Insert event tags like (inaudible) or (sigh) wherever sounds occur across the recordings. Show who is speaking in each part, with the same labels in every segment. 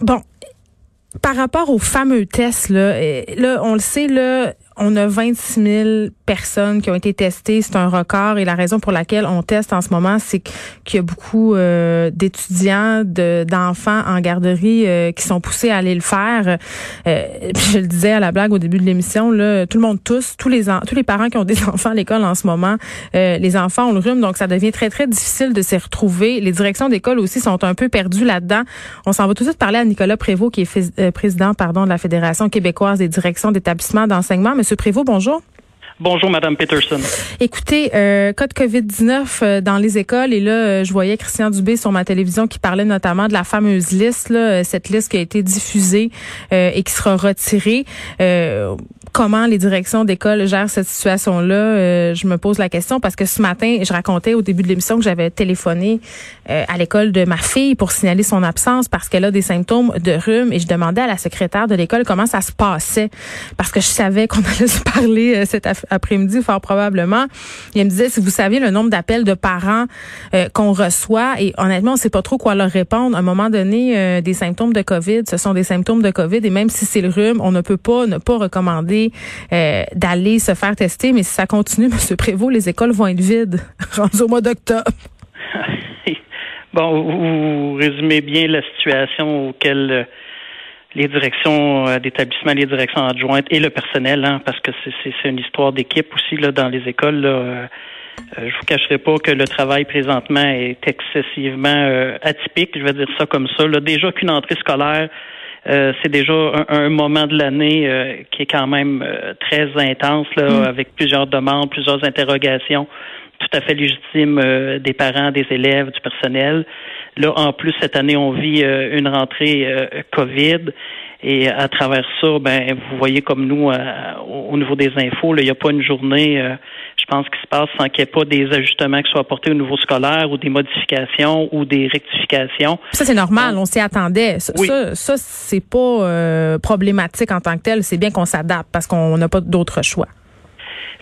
Speaker 1: bon, par rapport aux fameux tests, là, euh, là on le sait, là, on a 26 000 personnes qui ont été testées. C'est un record et la raison pour laquelle on teste en ce moment, c'est qu'il y a beaucoup euh, d'étudiants, d'enfants en garderie euh, qui sont poussés à aller le faire. Euh, (laughs) je le disais à la blague au début de l'émission, là, tout le monde tous, tous les tous les parents qui ont des (laughs) enfants à l'école en ce moment, les enfants ont le rhume, donc ça devient très très difficile de s'y retrouver. Les directions d'école aussi sont un peu perdues là-dedans. On s'en va tout de suite parler à Nicolas Prévost, qui est président, pardon, de la Fédération québécoise des directions d'établissements d'enseignement. Monsieur Prévost, bonjour.
Speaker 2: Bonjour, Madame Peterson.
Speaker 1: Écoutez, euh, cas de COVID-19 euh, dans les écoles, et là, euh, je voyais Christian Dubé sur ma télévision qui parlait notamment de la fameuse liste, là, euh, cette liste qui a été diffusée et qui sera retirée. comment les directions d'école gèrent cette situation-là? Je me pose la question parce que ce matin, je racontais au début de l'émission que j'avais téléphoné à l'école de ma fille pour signaler son absence parce qu'elle a des symptômes de rhume, et je demandais à la secrétaire de l'école comment ça se passait parce que je savais qu'on (laughs) allait se parler cette affaire après-midi, fort probablement. Il me disait, si vous saviez le nombre d'appels de parents euh, qu'on reçoit, et honnêtement, on ne sait pas trop quoi leur répondre. À un moment donné, euh, des symptômes de COVID, ce sont des symptômes de COVID, et même si c'est le rhume, on ne peut pas ne pas recommander euh, d'aller se faire tester. Mais si ça continue, (laughs) M. Prévost, les écoles vont être vides (laughs) rendues au mois d'octobre. (laughs)
Speaker 2: bon, vous résumez bien la situation auquel les directions euh, d'établissement, les directions adjointes et le personnel, hein, parce que c'est une histoire d'équipe aussi là, dans les écoles. Là, euh, euh, je vous cacherai pas que le travail présentement est excessivement atypique, je vais dire ça comme ça. Là. Déjà qu'une entrée scolaire, c'est déjà un, moment de l'année qui est quand même très intense, là, mm. avec plusieurs demandes, plusieurs interrogations tout à fait légitimes des parents, des élèves, du personnel. Là, en plus, cette année, on vit euh, une rentrée euh, COVID. Et à travers ça, ben, vous voyez comme nous, euh, au niveau des infos, il n'y a pas une journée, je pense, qui se passe sans qu'il n'y ait pas des ajustements qui soient apportés au niveau scolaire ou des modifications ou des rectifications.
Speaker 1: Ça, c'est normal, on s'y attendait. Ça, ça, c'est pas problématique en tant que tel. C'est bien qu'on s'adapte parce qu'on n'a pas d'autre choix.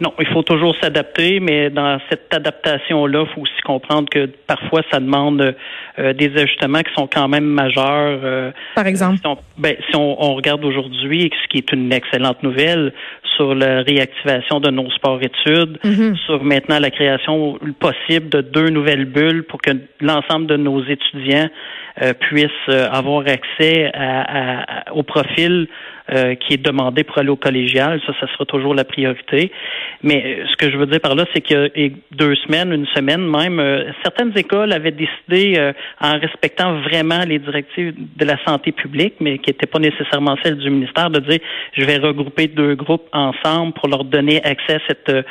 Speaker 2: Non, il faut toujours s'adapter, mais dans cette adaptation-là, il faut aussi comprendre que parfois ça demande euh, des ajustements qui sont quand même majeurs.
Speaker 1: Euh, Par exemple?
Speaker 2: Si on, ben, si on, regarde aujourd'hui, ce qui est une excellente nouvelle, sur la réactivation de nos sports-études, mm-hmm. sur maintenant la création possible de deux nouvelles bulles pour que l'ensemble de nos étudiants euh, puissent avoir accès à, au profil euh, qui est demandé pour aller au collégial. Ça, ça sera toujours la priorité. Mais euh, ce que je veux dire par là, c'est que deux semaines, une semaine même, euh, certaines écoles avaient décidé, en respectant vraiment les directives de la santé publique, mais qui n'étaient pas nécessairement celles du ministère, de dire je vais regrouper deux groupes ensemble pour leur donner accès à cette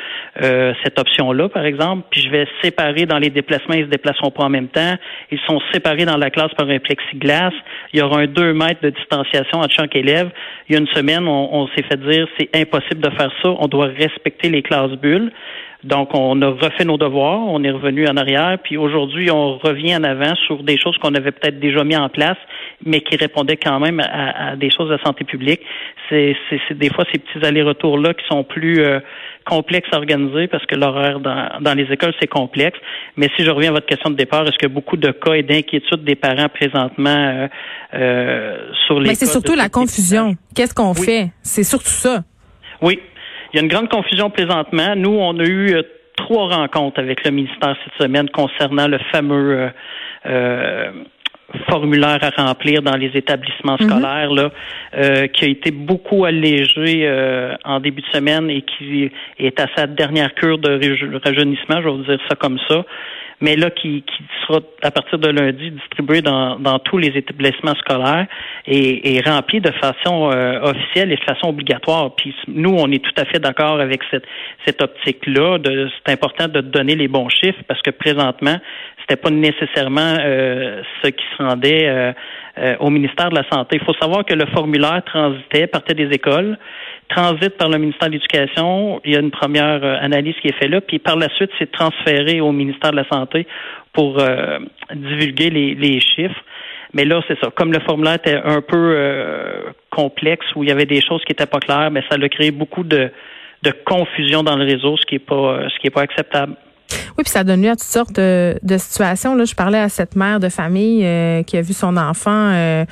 Speaker 2: cette option-là, par exemple. Puis je vais séparer dans les déplacements, ils se déplaceront pas en même temps. Ils sont séparés dans la classe par un plexiglas. Il y aura un deux mètres de distanciation entre chaque élève il y a une semaine, on, s'est fait dire c'est impossible de faire ça, on doit respecter les classes bulles. Donc, on a refait nos devoirs, on est revenu en arrière, puis aujourd'hui, on revient en avant sur des choses qu'on avait peut-être déjà mis en place, mais qui répondaient quand même à, des choses de santé publique. C'est des fois ces petits allers-retours-là qui sont plus euh, complexes à organiser parce que l'horaire dans, dans les écoles, c'est complexe. Mais si je reviens à votre question de départ, est-ce que beaucoup de cas et d'inquiétudes des parents présentement euh, euh sur les...
Speaker 1: Mais c'est surtout la confusion. Qu'est-ce qu'on fait? C'est surtout ça.
Speaker 2: Oui, il y a une grande confusion présentement. Nous, on a eu euh, trois rencontres avec le ministère cette semaine concernant le fameux euh, euh, formulaire à remplir dans les établissements mhm. scolaires, là, qui a été beaucoup allégé en début de semaine et qui est à sa dernière cure de rajeunissement, je vais vous dire ça comme ça. Mais là qui, qui sera à partir de lundi distribué dans, dans tous les établissements scolaires et, et rempli de façon euh, officielle et de façon obligatoire. Puis nous, on est tout à fait d'accord avec cette, cette optique-là. C'est important de donner les bons chiffres parce que présentement, c'était pas nécessairement euh, ce qui se rendait euh, euh, au ministère de la Santé. Il faut savoir que le formulaire transitait, partait des écoles, transite par le ministère de l'Éducation. Il y a une première analyse qui est faite là, puis par la suite, c'est transféré au ministère de la Santé pour divulguer les, les, chiffres. Mais là, c'est ça. Comme le formulaire était un peu complexe, où il y avait des choses qui n'étaient pas claires, mais ça a créé beaucoup de, de confusion dans le réseau, ce qui est pas ce qui est pas acceptable.
Speaker 1: Oui, puis ça donne lieu à toutes sortes de, de situations. Là, je parlais à cette mère de famille euh, qui a vu son enfant euh,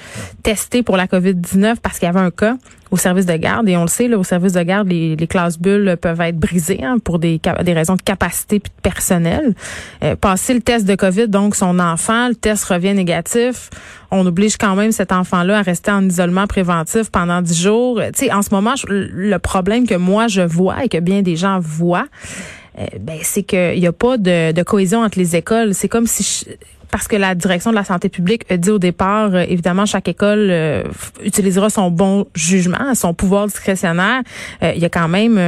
Speaker 1: testé pour la COVID-19 parce qu'il y avait un cas au service de garde. Et on le sait, là, au service de garde, les, les classes bulles peuvent être brisées hein, pour des, des raisons de capacité et de personnel. Euh, passer le test de COVID, donc son enfant, le test revient négatif. On oblige quand même cet enfant-là à rester en isolement préventif pendant dix jours. Tu sais, en ce moment, le problème que moi je vois et que bien des gens voient, ben, c'est qu'il n'y a pas de, de, cohésion entre les écoles. C'est comme si parce que la direction de la santé publique a dit au départ, euh, évidemment, chaque école euh, utilisera son bon jugement, son pouvoir discrétionnaire. il y a quand même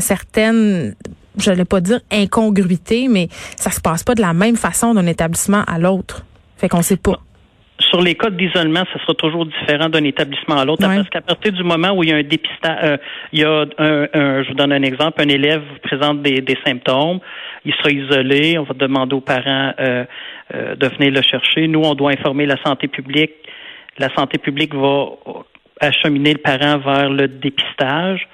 Speaker 1: certaines je pas dire incongruités, mais ça se passe pas de la même façon d'un établissement à l'autre. Fait qu'on sait pas
Speaker 2: sur les cas d'isolement, ça sera toujours différent d'un établissement à l'autre. Parce qu'à partir du moment où il y a un dépistage, euh, il y a un, je vous donne un exemple, un élève présente des, symptômes, il sera isolé, on va demander aux parents euh, euh, de venir le chercher. Nous, on doit informer la santé publique. La santé publique va acheminer le parent vers le dépistage.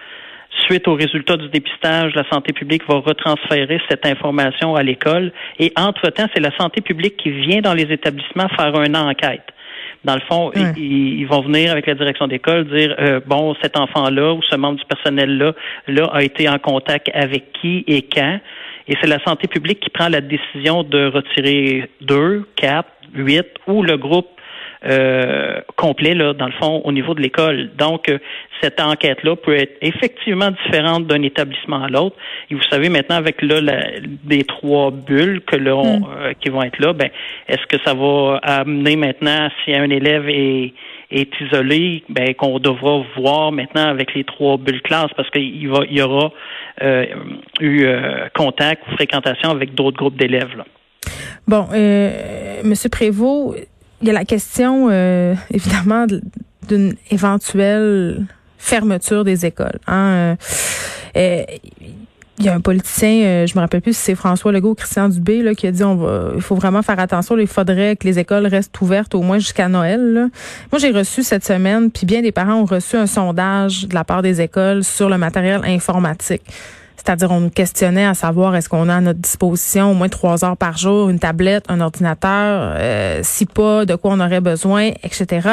Speaker 2: Suite au résultat du dépistage, la santé publique va retransférer cette information à l'école et entre-temps, c'est la santé publique qui vient dans les établissements faire une enquête. Dans le fond, ils, vont venir avec la direction d'école dire euh, bon, cet enfant-là ou ce membre du personnel-là là, a été en contact avec qui et quand. Et c'est la santé publique qui prend la décision de retirer deux, quatre, huit ou le groupe euh, complet, là, dans le fond, au niveau de l'école. Donc, euh, cette enquête-là peut être effectivement différente d'un établissement à l'autre. Et vous savez, maintenant, avec là, les trois bulles que l'on, mm. euh, qui vont être là, ben, est-ce que ça va amener maintenant, si un élève est, est isolé, ben, qu'on devra voir maintenant avec les trois bulles classes parce qu'il va, il y aura eu contact ou fréquentation avec d'autres groupes d'élèves. Là.
Speaker 1: Bon, euh, Monsieur Prévost, il y a la question, euh, évidemment, d'une éventuelle fermeture des écoles. Hein. Euh, il y a un politicien, euh, je me rappelle plus si c'est François Legault ou Christian Dubé, là, qui a dit on va, il faut vraiment faire attention. il faudrait que les écoles restent ouvertes au moins jusqu'à Noël. Moi, j'ai reçu cette semaine, puis bien des parents ont reçu un sondage de la part des écoles sur le matériel informatique. C'est-à-dire, on nous questionnait à savoir est-ce qu'on a à notre disposition au moins trois heures par jour une tablette, un ordinateur, euh, si pas, de quoi on aurait besoin, etc.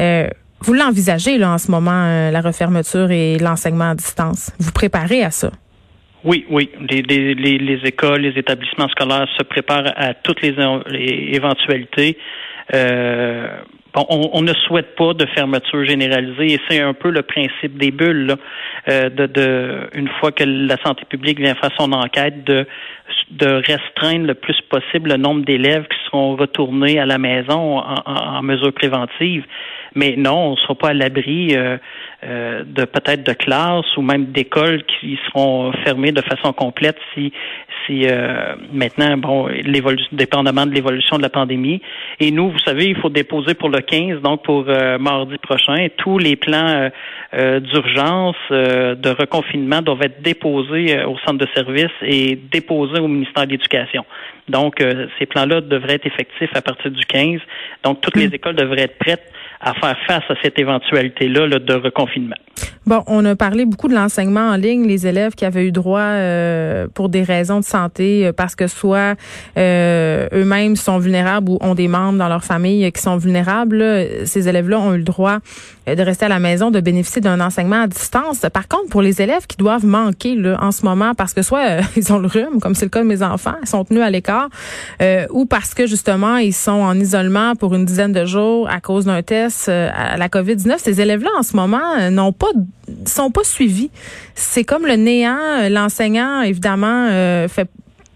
Speaker 1: Euh, vous l'envisagez là en ce moment, euh, la refermeture et l'enseignement à distance. Vous préparez à ça?
Speaker 2: Oui, oui. Les, les, les, écoles, les établissements scolaires se préparent à toutes les, éventualités. Euh, Bon, on, ne souhaite pas de fermeture généralisée et c'est un peu le principe des bulles. Euh, de, de, une fois que la santé publique vient faire son enquête, de, de restreindre le plus possible le nombre d'élèves qui seront retournés à la maison en, en, mesure préventive. Mais non, on ne sera pas à l'abri euh, euh, de peut-être de classes ou même d'écoles qui seront fermées de façon complète si si euh, maintenant, bon, l'évolution, dépendamment de l'évolution de la pandémie. Et nous, vous savez, il faut déposer pour le 15, donc pour euh, mardi prochain, tous les plans euh, d'urgence, de reconfinement doivent être déposés au centre de service et déposés au ministère de l'Éducation. Donc, ces plans-là devraient être effectifs à partir du 15. Donc, toutes les hmm. écoles devraient être prêtes à faire face à cette éventualité-là de reconfinement.
Speaker 1: Bon, on a parlé beaucoup de l'enseignement en ligne, les élèves qui avaient eu droit euh, pour des raisons de santé, euh, parce que soit euh, eux-mêmes sont vulnérables ou ont des membres dans leur famille qui sont vulnérables. Ces élèves-là ont eu le droit de rester à la maison, de bénéficier d'un enseignement à distance. Par contre, pour les élèves qui doivent manquer là, en ce moment, parce que soit (laughs) ils ont le rhume, comme c'est le cas de mes enfants, ils sont tenus à l'écart, ou parce que justement ils sont en isolement pour une dizaine de jours à cause d'un test à la COVID-19, ces élèves-là en ce moment n'ont pas sont pas suivis. C'est comme le néant. L'enseignant, évidemment, euh, fait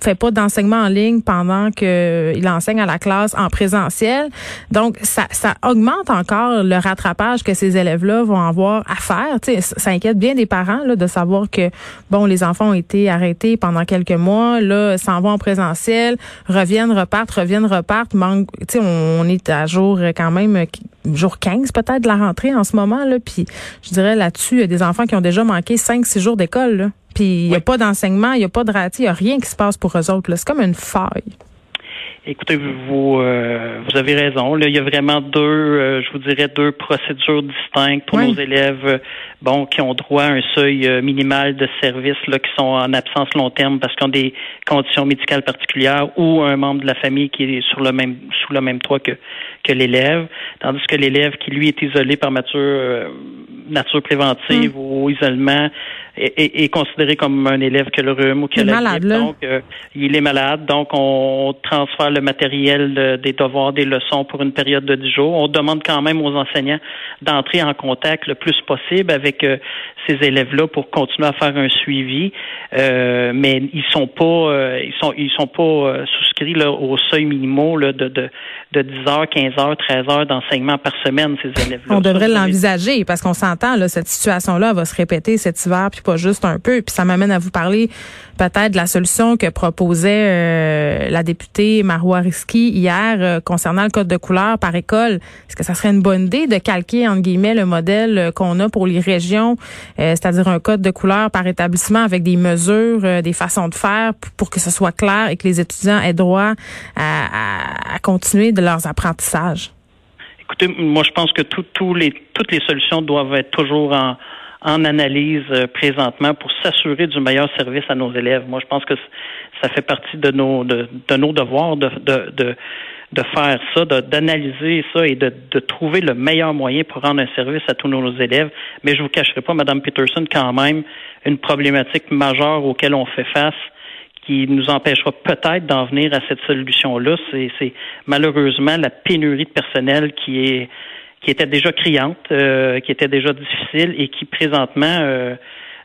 Speaker 1: fait pas d'enseignement en ligne pendant qu'il enseigne à la classe en présentiel. Donc, ça, augmente encore le rattrapage que ces élèves-là vont avoir à faire. Tu sais, ça inquiète bien des parents là, de savoir que, bon, les enfants ont été arrêtés pendant quelques mois, là, s'en vont en présentiel, reviennent, repartent, reviennent, repartent. Manque, sais, on, est à jour quand même, jour 15 peut-être de la rentrée en ce moment. Là, puis je dirais là-dessus, il y a des enfants qui ont déjà manqué 5-6 jours d'école. Puis il n'y a pas d'enseignement, il n'y a pas de raté, il n'y a rien qui se passe pour eux autres. C'est comme une faille.
Speaker 2: Écoutez, vous euh, vous avez raison. Là, il y a vraiment deux, euh, je vous dirais, deux procédures distinctes pour nos élèves, euh, bon, qui ont droit à un seuil minimal de services là, qui sont en absence long terme parce qu'ils ont des conditions médicales particulières ou un membre de la famille qui est sur le même sous le même toit que que l'élève, tandis que l'élève qui lui est isolé par nature nature préventive mm. ou isolement est, considéré comme un élève qui a le rhume ou qui a la
Speaker 1: malade,
Speaker 2: Donc, il est malade. Donc, on transfère le matériel des devoirs, des leçons pour une période de 10 jours. On demande quand même aux enseignants d'entrer en contact le plus possible avec euh, ces élèves-là pour continuer à faire un suivi, euh, mais ils sont pas, euh, ils sont, ils sont pas souscrits là, au seuil minimaux là, de, de, de 10 heures, 15 heures, 13 heures d'enseignement par semaine ces élèves-là.
Speaker 1: On devrait l'envisager parce qu'on s'entend là, cette situation-là va se répéter cet hiver, puis pas juste un peu. Puis ça m'amène à vous parler peut-être la solution que proposait la députée Marois Risky hier euh, concernant le code de couleur par école. Est-ce que ça serait une bonne idée de calquer, entre guillemets, le modèle euh, qu'on a pour les régions, euh, c'est-à-dire un code de couleur par établissement avec des mesures, des façons de faire pour que ce soit clair et que les étudiants aient droit à, continuer de leurs apprentissages?
Speaker 2: Écoutez, moi, je pense que les, toutes les solutions doivent être toujours en, en analyse présentement pour s'assurer du meilleur service à nos élèves. Moi, je pense que ça fait partie de nos de, nos devoirs de, de, de, faire ça, d'analyser ça et de, de trouver le meilleur moyen pour rendre un service à tous nos élèves. Mais je vous cacherai pas, Madame Peterson, quand même, une problématique majeure auquel on fait face qui nous empêchera peut-être d'en venir à cette solution-là, c'est malheureusement la pénurie de personnel qui est qui était déjà criante, euh, qui était déjà difficile et qui présentement, euh,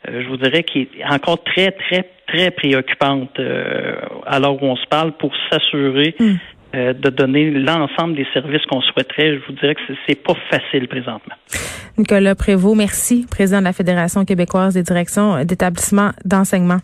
Speaker 2: euh, je vous dirais, qui est encore très, très, très préoccupante euh, alors où on se parle pour s'assurer hmm. euh, de donner l'ensemble des services qu'on souhaiterait. Je vous dirais que c'est pas facile présentement.
Speaker 1: Nicolas Prévost, merci, président de la Fédération québécoise des directions d'établissements d'enseignement.